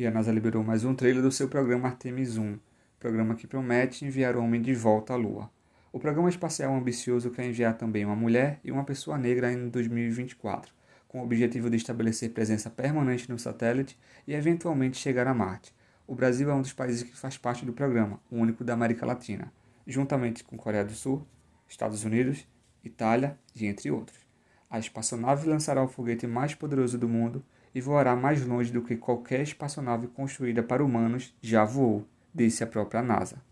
E a NASA liberou mais um trailer do seu programa Artemis 1, programa que promete enviar o homem de volta à Lua. O programa espacial ambicioso quer enviar também uma mulher e uma pessoa negra em 2024, com o objetivo de estabelecer presença permanente no satélite e eventualmente chegar a Marte. O Brasil é um dos países que faz parte do programa, o único da América Latina, juntamente com Coreia do Sul, Estados Unidos, Itália e entre outros. A espaçonave lançará o foguete mais poderoso do mundo e voará mais longe do que qualquer espaçonave construída para humanos já voou, disse a própria NASA.